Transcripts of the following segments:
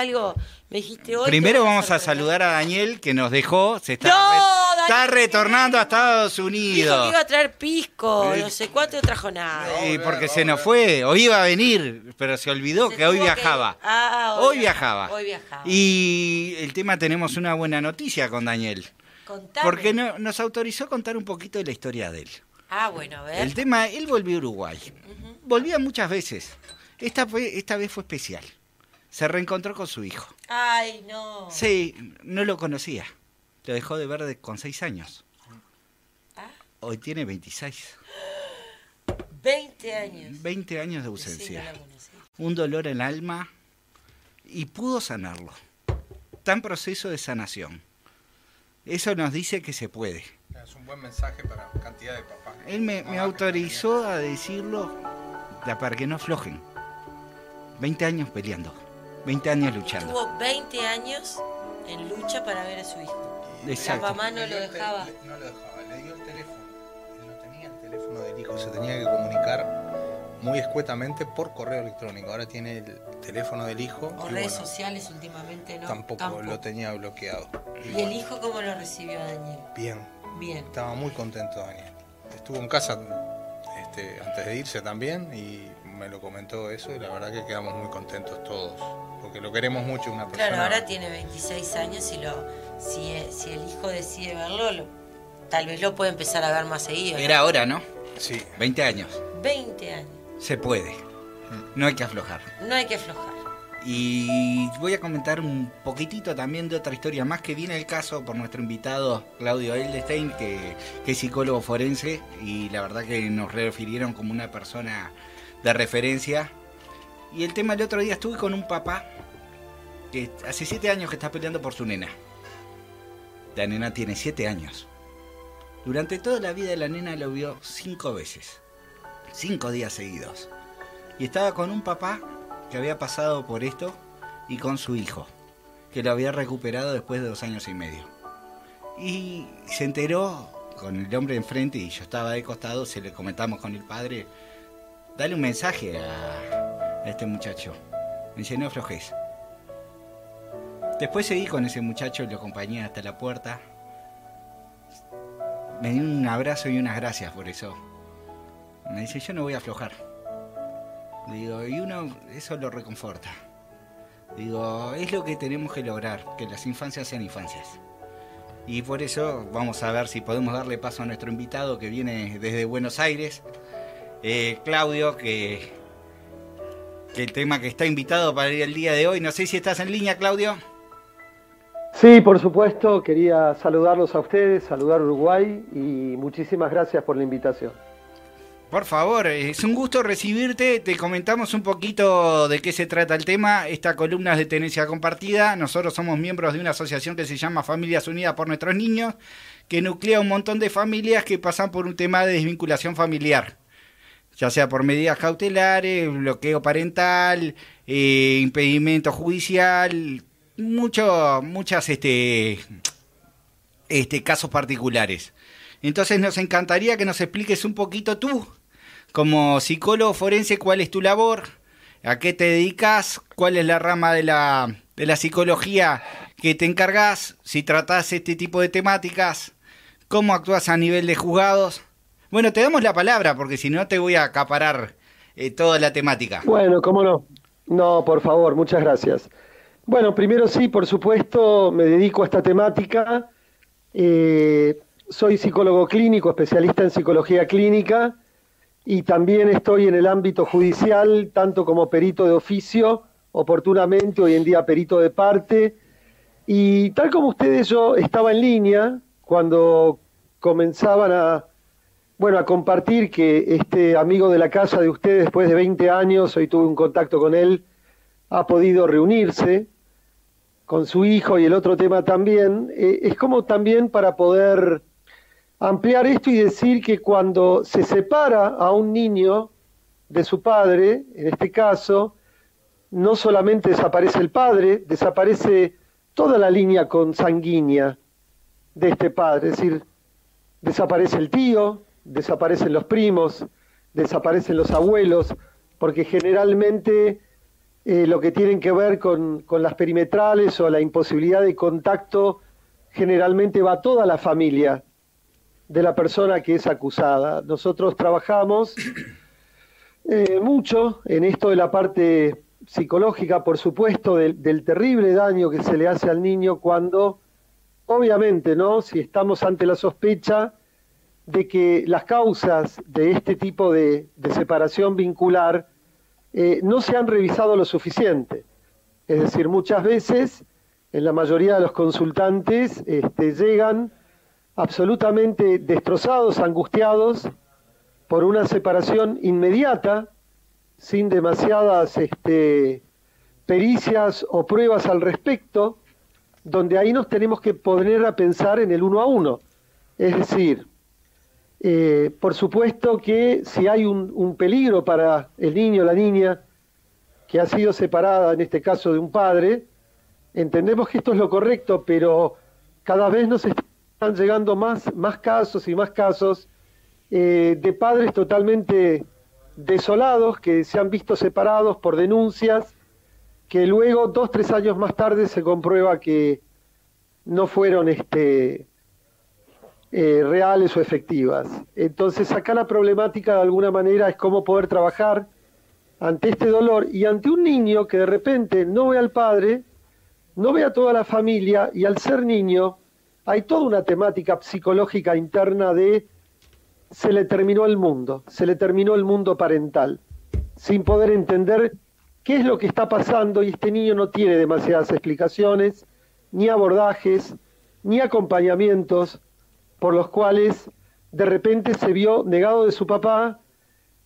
algo, me dijiste hoy. Primero vamos a saludar a Daniel que nos dejó, se está, ¡No, re- está retornando a Estados Dijo que Unidos. iba a traer pisco, Eh, no sé cuánto, no trajo nada. Eh, porque se nos fue, hoy iba a venir, pero se olvidó Se que hoy que- viajaba. Ah, Hoy viajaba. Hoy viajaba. Y el tema tenemos una buena noticia con Daniel. Contame. Porque no- nos autorizó contar un poquito de la historia de él. Ah, bueno, a ver. El tema, él volvió a Uruguay. Volvía muchas veces. Esta, fue, esta vez fue especial. Se reencontró con su hijo. Ay, no. Sí, no lo conocía. Lo dejó de ver de- con seis años. Ah, Hoy tiene 26. 20 años. 20 años de Sí, no ausencia. Un dolor en el alma y pudo sanarlo. Está en proceso de sanación. Eso nos dice que se puede. Es un buen mensaje para cantidad de papás. Él me, me autorizó a decirlo para que no aflojen. 20 años peleando. 20 años luchando. Tuvo 20 años en lucha para ver a su hijo. Exacto. La mamá no lo dejaba. no lo dejaba, le dio el teléfono. Él no tenía el teléfono del hijo, se tenía que comunicar muy escuetamente por correo electrónico. Ahora tiene el teléfono del hijo. O redes bueno, sociales últimamente, ¿no? tampoco, lo tenía bloqueado. ¿Y el hijo cómo lo recibió Daniel? Bien, Bien. estaba muy contento Daniel. Estuvo en casa este, antes de irse también y me lo comentó eso y la verdad que quedamos muy contentos todos. Porque lo queremos mucho una persona. Claro, ahora tiene 26 años y lo, si, si el hijo decide verlo, lo- tal vez lo puede empezar a ver más seguido. ¿no? Era ahora, ¿no? Sí, 20 años. 20 años. Se puede. No hay que aflojar. No hay que aflojar. Y voy a comentar un poquitito también de otra historia más que viene el caso por nuestro invitado Claudio Eldestein, que, que es psicólogo forense y la verdad que nos refirieron como una persona de referencia. Y el tema el otro día estuve con un papá que hace siete años que está peleando por su nena. La nena tiene siete años. Durante toda la vida la nena lo vio cinco veces. Cinco días seguidos. Y estaba con un papá que había pasado por esto y con su hijo, que lo había recuperado después de dos años y medio. Y se enteró con el hombre enfrente y yo estaba de costado, se le comentamos con el padre, dale un mensaje a, este muchacho. Me dice, no aflojes. Después seguí con ese muchacho lo acompañé hasta la puerta. Me dio un abrazo y unas gracias por eso. Me dice, yo no voy a aflojar. Digo, y uno eso lo reconforta. Digo, es lo que tenemos que lograr, que las infancias sean infancias. Y por eso vamos a ver si podemos darle paso a nuestro invitado que viene desde Buenos Aires, eh, Claudio, que, que el tema que está invitado para ir el día de hoy. No sé si estás en línea, Claudio. Sí, por supuesto, quería saludarlos a ustedes, saludar a Uruguay y muchísimas gracias por la invitación. Por favor, es un gusto recibirte. Te comentamos un poquito de qué se trata el tema. Esta columna es de tenencia compartida. Nosotros somos miembros de una asociación que se llama Familias Unidas por Nuestros Niños, que nuclea un montón de familias que pasan por un tema de desvinculación familiar. Ya sea por medidas cautelares, bloqueo parental, eh, impedimento judicial, mucho, muchas este, este, casos particulares. Entonces nos encantaría que nos expliques un poquito tú, como psicólogo forense, cuál es tu labor, a qué te dedicas, cuál es la rama de la, de la psicología que te encargas, si tratás este tipo de temáticas, cómo actúas a nivel de juzgados. Bueno, te damos la palabra porque si no te voy a acaparar eh, toda la temática. Bueno, cómo no. No, por favor, muchas gracias. Bueno, primero sí, por supuesto, me dedico a esta temática. Eh, soy psicólogo clínico, especialista en psicología clínica y también estoy en el ámbito judicial, tanto como perito de oficio, oportunamente, hoy en día perito de parte. Y tal como ustedes, yo estaba en línea cuando comenzaban a, bueno, a compartir que este amigo de la casa de ustedes, después de 20 años, hoy tuve un contacto con él, ha podido reunirse con su hijo y el otro tema también, eh, es como también para poder ampliar esto y decir que cuando se separa a un niño de su padre, en este caso, no solamente desaparece el padre, desaparece toda la línea consanguínea de este padre, es decir, desaparece el tío, desaparecen los primos, desaparecen los abuelos, porque generalmente eh, lo que tienen que ver con, con, las perimetrales o la imposibilidad de contacto, generalmente va toda la familia de la persona que es acusada. Nosotros trabajamos eh, mucho en esto de la parte psicológica, por supuesto, del, del terrible daño que se le hace al niño cuando, obviamente, ¿no? Si estamos ante la sospecha de que las causas de este tipo de, separación vincular eh, no se han revisado lo suficiente. Es decir, muchas veces, en la mayoría de los consultantes, este, llegan absolutamente destrozados, angustiados por una separación inmediata, sin demasiadas este, pericias o pruebas al respecto, donde ahí nos tenemos que poner a pensar en el uno a uno. Es decir, eh, por supuesto que si hay un, peligro para el niño o la niña que ha sido separada, en este caso de un padre, entendemos que esto es lo correcto, pero cada vez nos están llegando más, más casos y más casos eh, de padres totalmente desolados que se han visto separados por denuncias que luego, dos, tres años más tarde, se comprueba que no fueron este, eh, reales o efectivas. Entonces acá la problemática de alguna manera es cómo poder trabajar ante este dolor y ante un niño que de repente no ve al padre, no ve a toda la familia y al ser niño hay toda una temática psicológica interna de se le terminó el mundo, se le terminó el mundo parental, sin poder entender qué es lo que está pasando y este niño no tiene demasiadas explicaciones, ni abordajes, ni acompañamientos, por los cuales de repente se vio negado de su papá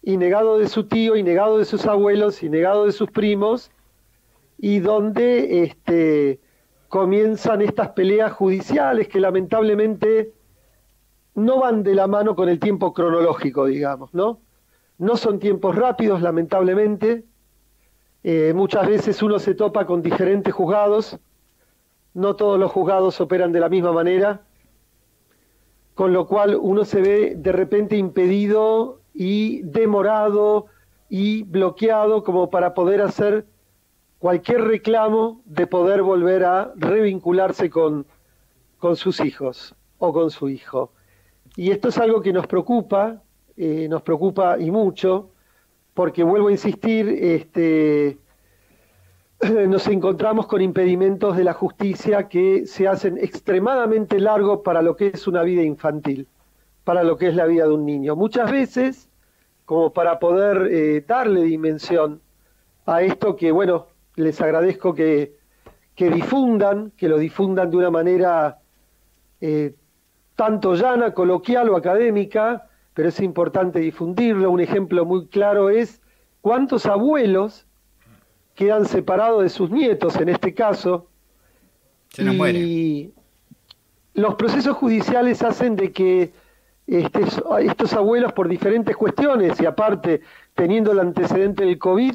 y negado de su tío y negado de sus abuelos y negado de sus primos y donde este, comienzan estas peleas judiciales que lamentablemente no van de la mano con el tiempo cronológico, digamos, ¿no? No son tiempos rápidos, lamentablemente. Eh, muchas veces uno se topa con diferentes juzgados, no todos los juzgados operan de la misma manera con lo cual uno se ve de repente impedido y demorado y bloqueado como para poder hacer cualquier reclamo de poder volver a revincularse con, con sus hijos o con su hijo. Y esto es algo que nos preocupa, eh, nos preocupa y mucho, porque vuelvo a insistir, este, nos encontramos con impedimentos de la justicia que se hacen extremadamente largos para lo que es una vida infantil, para lo que es la vida de un niño. Muchas veces, como para poder eh, darle dimensión a esto que, bueno, les agradezco que, que difundan, que lo difundan de una manera eh, tanto llana, coloquial o académica, pero es importante difundirlo. Un ejemplo muy claro es cuántos abuelos quedan separados de sus nietos en este caso. Se nos y los procesos judiciales hacen de que este, estos abuelos por diferentes cuestiones y aparte teniendo el antecedente del COVID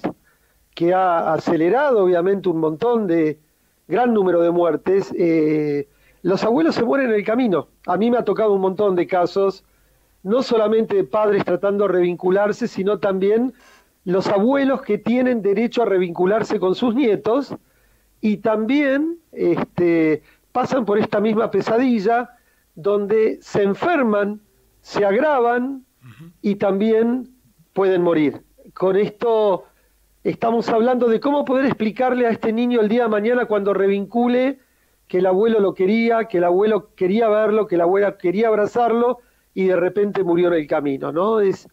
que ha acelerado obviamente un montón de gran número de muertes, eh, los abuelos se mueren en el camino. A mí me ha tocado un montón de casos, no solamente de padres tratando de revincularse, sino también los abuelos que tienen derecho a revincularse con sus nietos y también este, pasan por esta misma pesadilla donde se enferman, se agravan y también pueden morir. Con esto estamos hablando de cómo poder explicarle a este niño el día de mañana cuando revincule que el abuelo lo quería, que el abuelo quería verlo, que la abuela quería abrazarlo y de repente murió en el camino, ¿no? Es,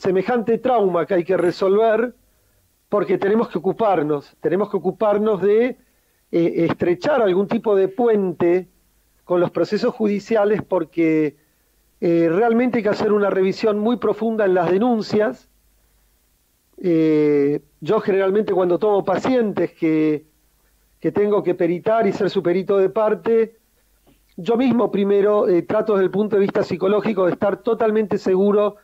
semejante trauma que hay que resolver porque tenemos que ocuparnos, tenemos que ocuparnos de eh, estrechar algún tipo de puente con los procesos judiciales porque eh, realmente hay que hacer una revisión muy profunda en las denuncias. Eh, yo generalmente cuando tomo pacientes que, que tengo que peritar y ser su perito de parte, yo mismo primero trato desde el punto de vista psicológico de estar totalmente seguro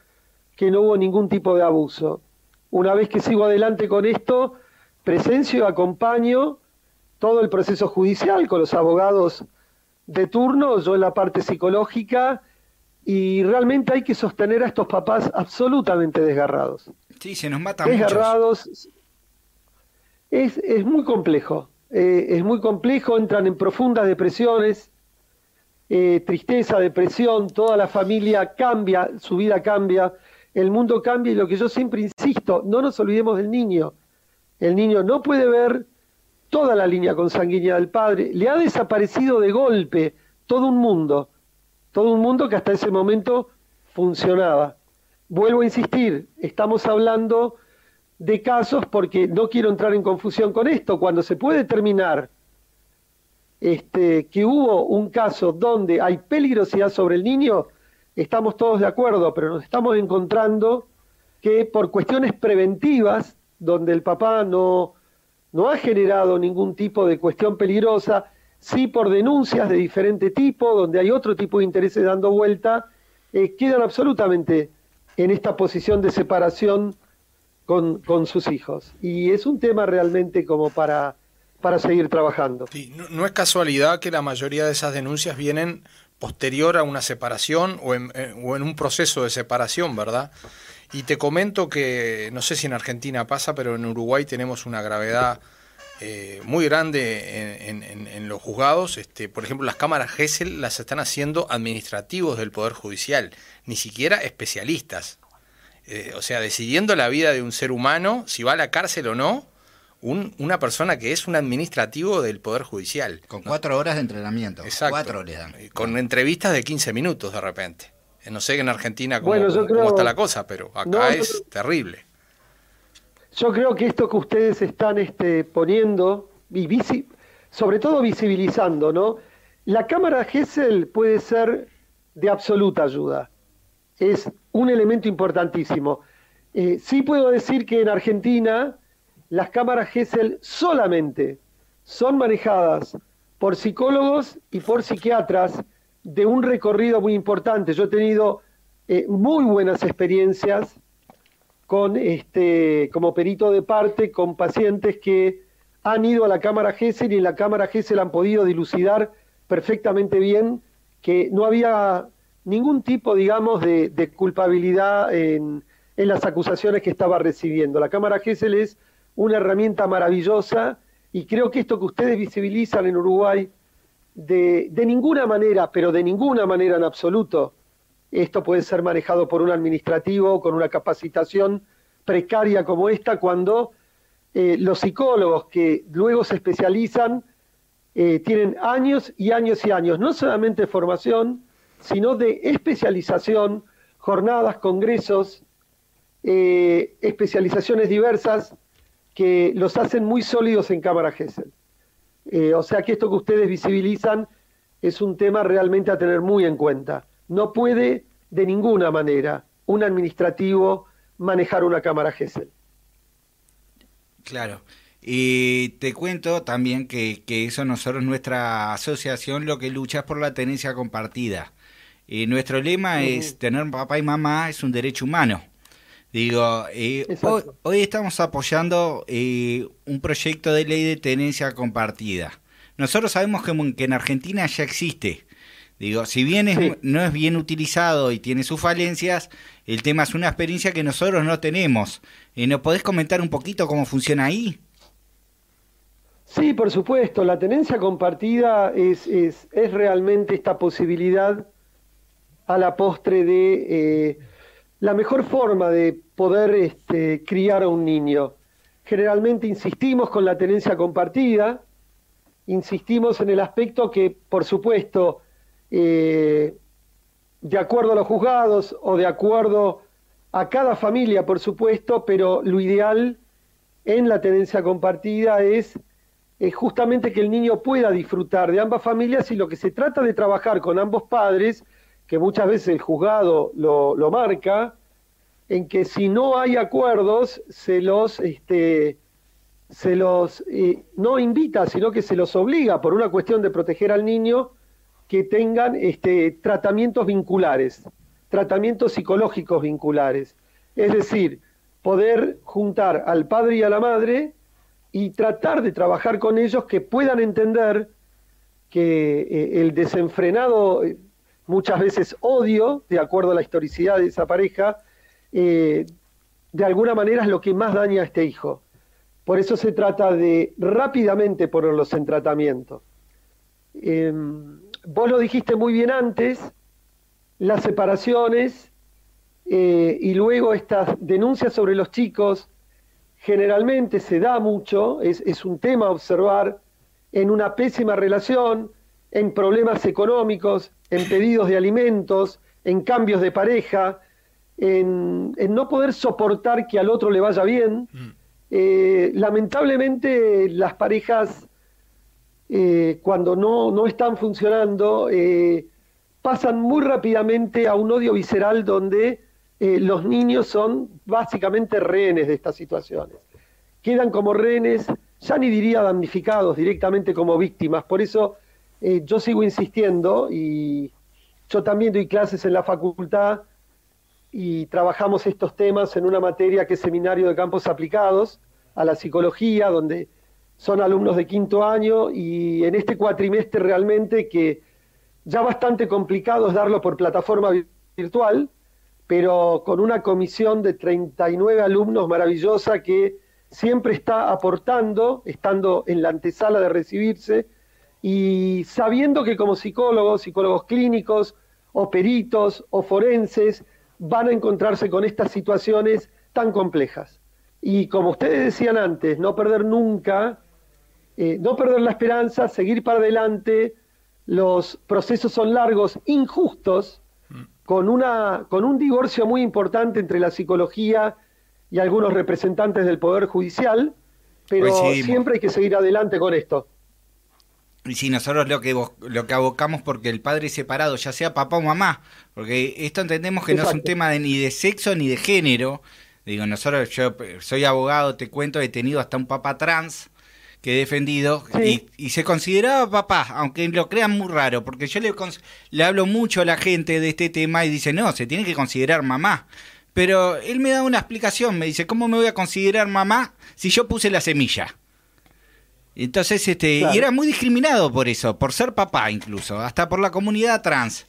que no hubo ningún tipo de abuso. Una vez que sigo adelante con esto, presencio y acompaño todo el proceso judicial con los abogados de turno, yo en la parte psicológica, y realmente hay que sostener a estos papás absolutamente desgarrados. Sí, se nos matan Desgarrados. Es, es muy complejo, eh, es muy complejo, entran en profundas depresiones, eh, tristeza, depresión, toda la familia cambia, su vida cambia, el mundo cambia y lo que yo siempre insisto, no nos olvidemos del niño. El niño no puede ver toda la línea consanguínea del padre, le ha desaparecido de golpe todo un mundo, todo un mundo que hasta ese momento funcionaba. Vuelvo a insistir, estamos hablando de casos porque no quiero entrar en confusión con esto, cuando se puede determinar este, que hubo un caso donde hay peligrosidad sobre el niño, estamos todos de acuerdo, pero nos estamos encontrando que por cuestiones preventivas, donde el papá no, no ha generado ningún tipo de cuestión peligrosa, sí por denuncias de diferente tipo, donde hay otro tipo de intereses dando vuelta, eh, quedan absolutamente en esta posición de separación con, con, sus hijos. Y es un tema realmente como para, para seguir trabajando. no, es casualidad que la mayoría de esas denuncias vienen posterior a una separación o en, eh, o en un proceso de separación, ¿verdad? Y te comento que, no sé si en Argentina pasa, pero en Uruguay tenemos una gravedad eh, muy grande en, los juzgados. Este, por ejemplo, las cámaras GESEL las están haciendo administrativos del Poder Judicial, ni siquiera especialistas. Eh, o sea, decidiendo la vida de un ser humano, si va a la cárcel o no, una persona que es un administrativo del Poder Judicial. Con cuatro horas de entrenamiento. Exacto. Cuatro le dan. Con entrevistas de 15 minutos de repente. Eh, no sé en Argentina cómo, está la cosa, pero acá es terrible. Yo creo que esto que ustedes están este, poniendo, y sobre todo visibilizando, ¿no? La cámara GESEL puede ser de absoluta ayuda. Es un elemento importantísimo. Eh, sí puedo decir que en Argentina las cámaras GESEL solamente son manejadas por psicólogos y por psiquiatras de un recorrido muy importante. Yo he tenido eh, muy buenas experiencias con este, como perito de parte con pacientes que han ido a la cámara GESEL y en la cámara GESEL han podido dilucidar perfectamente bien que no había ningún tipo, digamos, de, culpabilidad en, en, las acusaciones que estaba recibiendo. La cámara GESEL es una herramienta maravillosa y creo que esto que ustedes visibilizan en Uruguay de, ninguna manera, pero de ninguna manera en absoluto, esto puede ser manejado por un administrativo con una capacitación precaria como esta, cuando eh, los psicólogos que luego se especializan eh, tienen años y años y años, no solamente de formación, sino de especialización, jornadas, congresos, eh, especializaciones diversas que los hacen muy sólidos en Cámara GESEL. Eh, o sea que esto que ustedes visibilizan es un tema realmente a tener muy en cuenta. No puede de ninguna manera un administrativo manejar una cámara GESEL. Claro. Y te cuento también que, eso nosotros, nuestra asociación, lo que lucha es por la tenencia compartida. Y nuestro lema es tener papá y mamá es un derecho humano. Digo, eh, hoy, estamos apoyando eh, un proyecto de ley de tenencia compartida. Nosotros sabemos que, en Argentina ya existe. Digo, si bien no es bien utilizado y tiene sus falencias, el tema es una experiencia que nosotros no tenemos. Eh, ¿Nos podés comentar un poquito cómo funciona ahí? Sí, por supuesto. La tenencia compartida es, es, es realmente esta posibilidad a la postre de eh, la mejor forma de poder este, criar a un niño. Generalmente insistimos con la tenencia compartida, insistimos en el aspecto que, por supuesto, eh, de acuerdo a los juzgados o de acuerdo a cada familia, por supuesto, pero lo ideal en la tenencia compartida es, es justamente que el niño pueda disfrutar de ambas familias y lo que se trata de trabajar con ambos padres que muchas veces el juzgado lo, marca, en que si no hay acuerdos, se los, este, se los eh, no invita, sino que se los obliga por una cuestión de proteger al niño que tengan este, tratamientos vinculares, tratamientos psicológicos vinculares. Es decir, poder juntar al padre y a la madre y tratar de trabajar con ellos que puedan entender que eh, el desenfrenado muchas veces odio, de acuerdo a la historicidad de esa pareja, eh, de alguna manera es lo que más daña a este hijo. Por eso se trata de rápidamente ponerlos en tratamiento. Em, vos lo dijiste muy bien antes, las separaciones eh, y luego estas denuncias sobre los chicos generalmente se da mucho, es, es un tema a observar en una pésima relación, en problemas económicos, en pedidos de alimentos, en cambios de pareja, en, no poder soportar que al otro le vaya bien. Mm. Eh, lamentablemente las parejas, eh, cuando no, no, están funcionando, eh, pasan muy rápidamente a un odio visceral donde los niños son básicamente rehenes de estas situaciones. Quedan como rehenes, ya ni diría damnificados, directamente como víctimas. Por eso yo sigo insistiendo y yo también doy clases en la facultad y trabajamos estos temas en una materia que es Seminario de Campos Aplicados a la Psicología, donde son alumnos de quinto año y en este cuatrimestre realmente que ya bastante complicado es darlo por plataforma virtual, pero con una comisión de 39 alumnos maravillosa que siempre está aportando, estando en la antesala de recibirse y sabiendo que como psicólogos, psicólogos clínicos o peritos o forenses, van a encontrarse con estas situaciones tan complejas. Y como ustedes decían antes, no perder nunca, eh, no perder la esperanza, seguir para adelante, los procesos son largos, injustos, con, una, con un divorcio muy importante entre la psicología y algunos representantes del Poder Judicial, pero siempre hay que seguir adelante con esto. Y si nosotros lo que lo que abocamos porque el padre es separado, ya sea papá o mamá, porque esto entendemos que no es un tema de, ni de sexo ni de género. Digo, nosotros, yo soy abogado, te cuento, he tenido hasta un papá trans que he defendido y, se consideraba papá, aunque lo crean muy raro, porque yo le, le hablo mucho a la gente de este tema y dice, no, se tiene que considerar mamá. Pero él me da una explicación, me dice, ¿cómo me voy a considerar mamá si yo puse la semilla? Entonces, este, y era muy discriminado por eso, por ser papá incluso, hasta por la comunidad trans.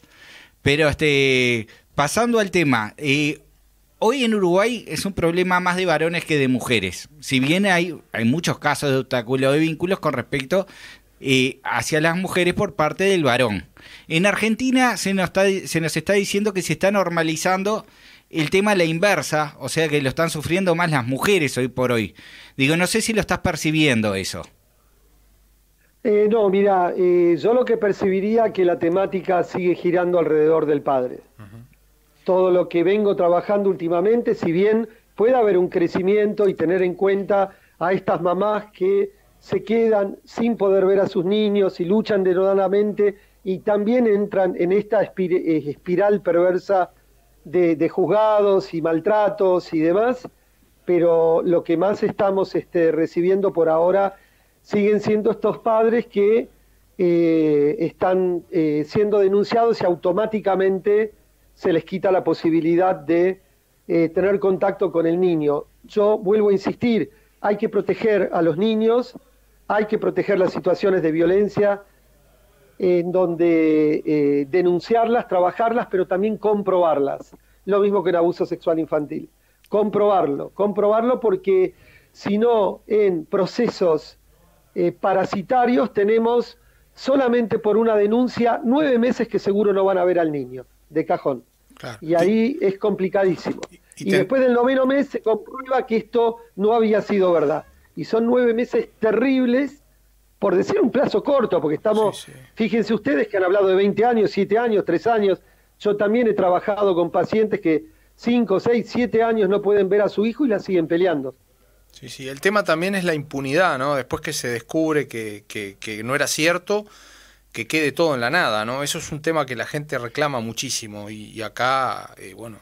Pero este, pasando al tema, eh, hoy en Uruguay es un problema más de varones que de mujeres. Si bien hay, hay muchos casos de obstáculo de vínculos con respecto eh, hacia las mujeres por parte del varón. En Argentina se nos, está, se nos está diciendo que se está normalizando el tema a la inversa, o sea que lo están sufriendo más las mujeres hoy por hoy. Digo, no sé si lo estás percibiendo eso. Eh, no, mira, eh, yo lo que percibiría que la temática sigue girando alrededor del padre. Todo lo que vengo trabajando últimamente, si bien puede haber un crecimiento y tener en cuenta a estas mamás que se quedan sin poder ver a sus niños y luchan denodadamente y también entran en esta eh, espiral perversa de, juzgados y maltratos y demás, pero lo que más estamos este, recibiendo por ahora siguen siendo estos padres que eh, están eh, siendo denunciados y automáticamente se les quita la posibilidad de eh, tener contacto con el niño. Yo vuelvo a insistir, hay que proteger a los niños, hay que proteger las situaciones de violencia, en donde denunciarlas, trabajarlas, pero también comprobarlas. Lo mismo que en abuso sexual infantil. Comprobarlo, comprobarlo porque si no en procesos eh, parasitarios tenemos solamente por una denuncia nueve meses que seguro no van a ver al niño, de cajón. Y ahí es complicadísimo. Y, después del noveno mes se comprueba que esto no había sido verdad. Y son nueve meses terribles, por decir un plazo corto, porque estamos, fíjense ustedes que han hablado de 20 años, 7 años, 3 años. Yo también he trabajado con pacientes que 5, 6, 7 años no pueden ver a su hijo y la siguen peleando. Sí, sí, el tema también es la impunidad, ¿no? Después que se descubre que, no era cierto, que quede todo en la nada, ¿no? Eso es un tema que la gente reclama muchísimo y, acá, eh, bueno,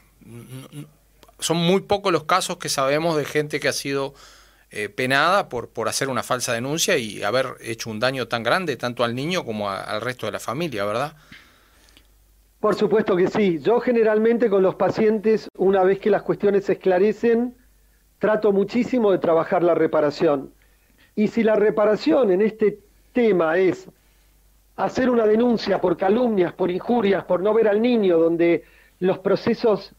son muy pocos los casos que sabemos de gente que ha sido eh, penada por, por hacer una falsa denuncia y haber hecho un daño tan grande tanto al niño como al resto de la familia, ¿verdad? Por supuesto que sí. Yo generalmente con los pacientes, una vez que las cuestiones se esclarecen, trato muchísimo de trabajar la reparación. Y si la reparación en este tema es hacer una denuncia por calumnias, por injurias, por no ver al niño, donde los procesos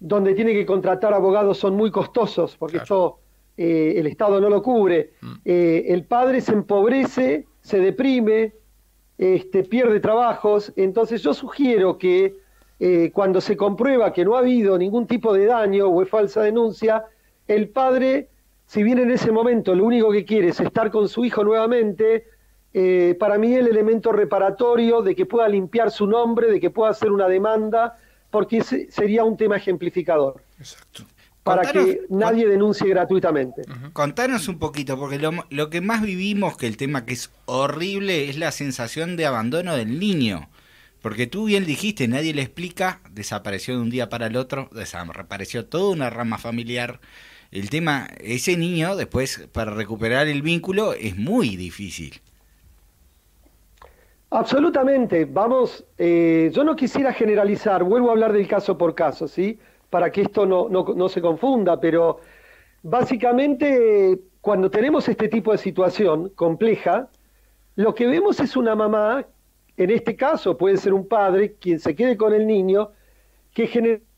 donde tiene que contratar abogados son muy costosos, porque esto eh, el Estado no lo cubre, Mm. eh, el padre se empobrece, se deprime, este, pierde trabajos, entonces yo sugiero que eh, cuando se comprueba que no ha habido ningún tipo de daño o es falsa denuncia, el padre, si bien en ese momento lo único que quiere es estar con su hijo nuevamente, eh, para mí el elemento reparatorio de que pueda limpiar su nombre, de que pueda hacer una demanda, porque ese sería un tema ejemplificador, Exacto. para Contanos- que nadie denuncie gratuitamente. Contanos un poquito, porque lo, lo que más vivimos, que el tema que es horrible, es la sensación de abandono del niño. Porque tú bien dijiste, nadie le explica, desapareció de un día para el otro, desapareció toda una rama familiar. El tema, ese niño después para recuperar el vínculo es muy difícil. Absolutamente. Vamos, eh, yo no quisiera generalizar, vuelvo a hablar del caso por caso, ¿sí? Para que esto no, no, no se confunda, pero básicamente cuando tenemos este tipo de situación compleja, lo que vemos es una mamá, en este caso puede ser un padre, quien se quede con el niño, que generalmente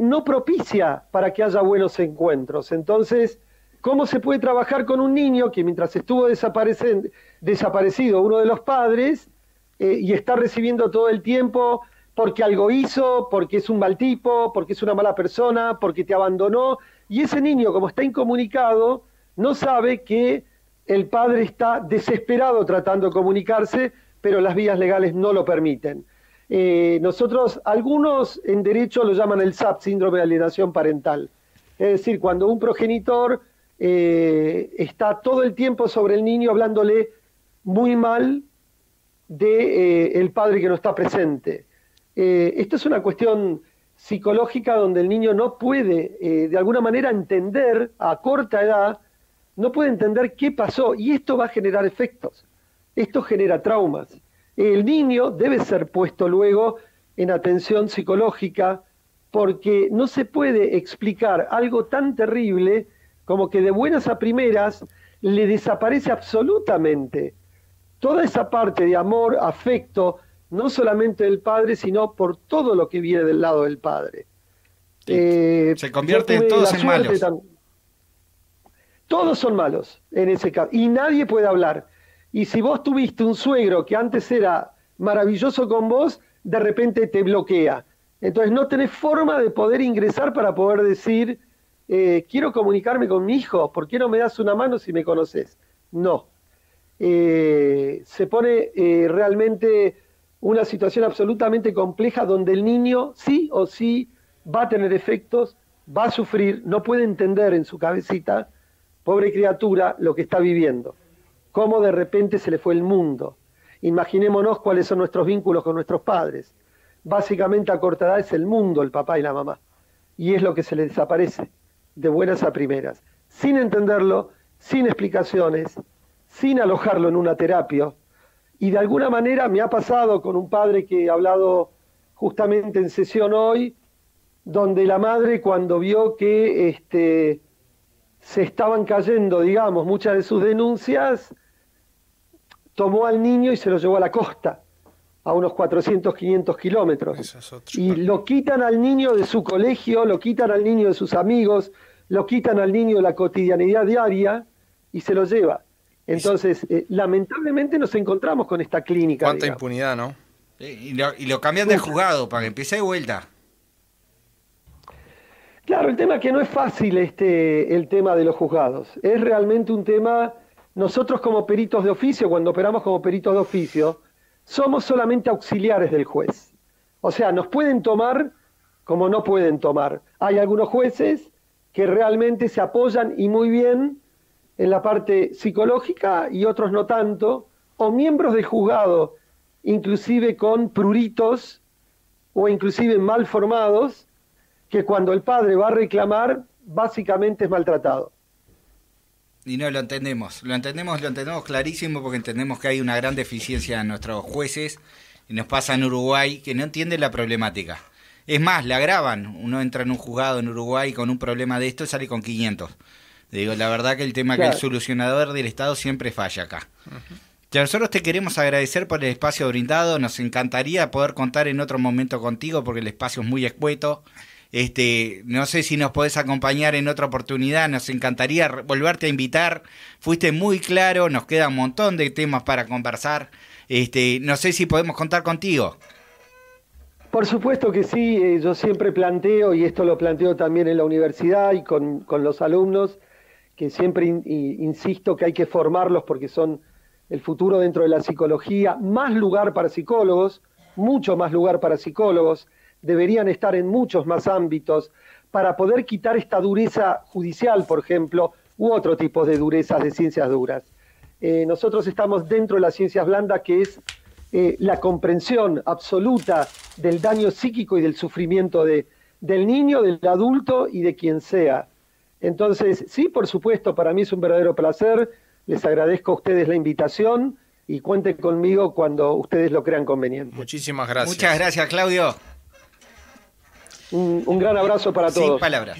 no propicia para que haya buenos encuentros. Entonces, ¿cómo se puede trabajar con un niño que mientras estuvo desaparecido uno de los padres eh, y está recibiendo todo el tiempo porque algo hizo, porque es un mal tipo, porque es una mala persona, porque te abandonó? Y ese niño, como está incomunicado, no sabe que el padre está desesperado tratando de comunicarse, pero las vías legales no lo permiten. Eh, nosotros, algunos en derecho lo llaman el SAP, síndrome de alienación parental. Es decir, cuando un progenitor eh, está todo el tiempo sobre el niño hablándole muy mal de eh, padre que no está presente. Esto es una cuestión psicológica donde el niño no puede de alguna manera entender a corta edad, no puede entender qué pasó y esto va a generar efectos. Esto genera traumas. El niño debe ser puesto luego en atención psicológica porque no se puede explicar algo tan terrible como que de buenas a primeras le desaparece absolutamente toda esa parte de amor, afecto, no solamente del padre, sino por todo lo que viene del lado del padre. Eh, Se convierten yo tuve todos en malos. Todos son malos en ese caso. Y nadie puede hablar. Y si vos tuviste un suegro que antes era maravilloso con vos, de repente te bloquea. Entonces no tenés forma de poder ingresar para poder decir, eh, quiero comunicarme con mi hijo, ¿por qué no me das una mano si me conoces? No. Eh, se pone eh, realmente una situación absolutamente compleja donde el niño sí o sí va a tener efectos, va a sufrir, no puede entender en su cabecita, pobre criatura, lo que está viviendo, cómo de repente se le fue el mundo. Imaginémonos cuáles son nuestros vínculos con nuestros padres. Básicamente a corta es el mundo, el papá y la mamá. Y es lo que se le desaparece, de buenas a primeras, sin entenderlo, sin explicaciones, sin alojarlo en una terapia. Y de alguna manera me ha pasado con un padre que he hablado justamente en sesión hoy, donde la madre cuando vio que este, se estaban cayendo, digamos, muchas de sus denuncias, tomó al niño y se lo llevó a la costa, a unos 400, 500 kilómetros. Es Y lo quitan al niño de su colegio, lo quitan al niño de sus amigos, lo quitan al niño de la cotidianidad diaria y se lo lleva. Entonces, eh, lamentablemente nos encontramos con esta clínica. Cuánta digamos. impunidad, ¿no? Y lo, y lo cambian de juzgado para que empiece de vuelta. Claro, el tema es que no es fácil este, el tema de los juzgados. Es realmente un tema, nosotros como peritos de oficio, cuando operamos como peritos de oficio, somos solamente auxiliares del juez. O sea, nos pueden tomar como no pueden tomar. Hay algunos jueces que realmente se apoyan y muy bien en la parte psicológica y otros no tanto, o miembros del juzgado, inclusive con pruritos o inclusive mal formados, que cuando el padre va a reclamar, básicamente es maltratado. Y no lo entendemos, lo entendemos, lo entendemos clarísimo porque entendemos que hay una gran deficiencia en nuestros jueces y nos pasa en Uruguay que no entienden la problemática. Es más, la agravan. Uno entra en un juzgado en Uruguay con un problema de esto y sale con 500. Digo, la verdad que el tema que el solucionador del Estado siempre falla acá. Ya, Nosotros te queremos agradecer por el espacio brindado. Nos encantaría poder contar en otro momento contigo porque el espacio es muy escueto. Este, no sé si nos podés acompañar en otra oportunidad, nos encantaría volverte a invitar. Fuiste muy claro, nos queda un montón de temas para conversar. Este, no sé si podemos contar contigo. Por supuesto que sí, eh, yo siempre planteo, y esto lo planteo también en la universidad y con, los alumnos, que siempre insisto que hay que formarlos porque son el futuro dentro de la psicología, más lugar para psicólogos, mucho más lugar para psicólogos, deberían estar en muchos más ámbitos para poder quitar esta dureza judicial, por ejemplo, u otro tipo de durezas de ciencias duras. Eh, nosotros estamos dentro de las ciencias blandas, que es eh, la comprensión absoluta del daño psíquico y del sufrimiento de, del niño, del adulto y de quien sea. Entonces, sí, por supuesto, para mí es un verdadero placer. Les agradezco a ustedes la invitación y cuenten conmigo cuando ustedes lo crean conveniente. Muchísimas gracias. Muchas gracias, Claudio. Un, gran abrazo para todos. Sin palabras.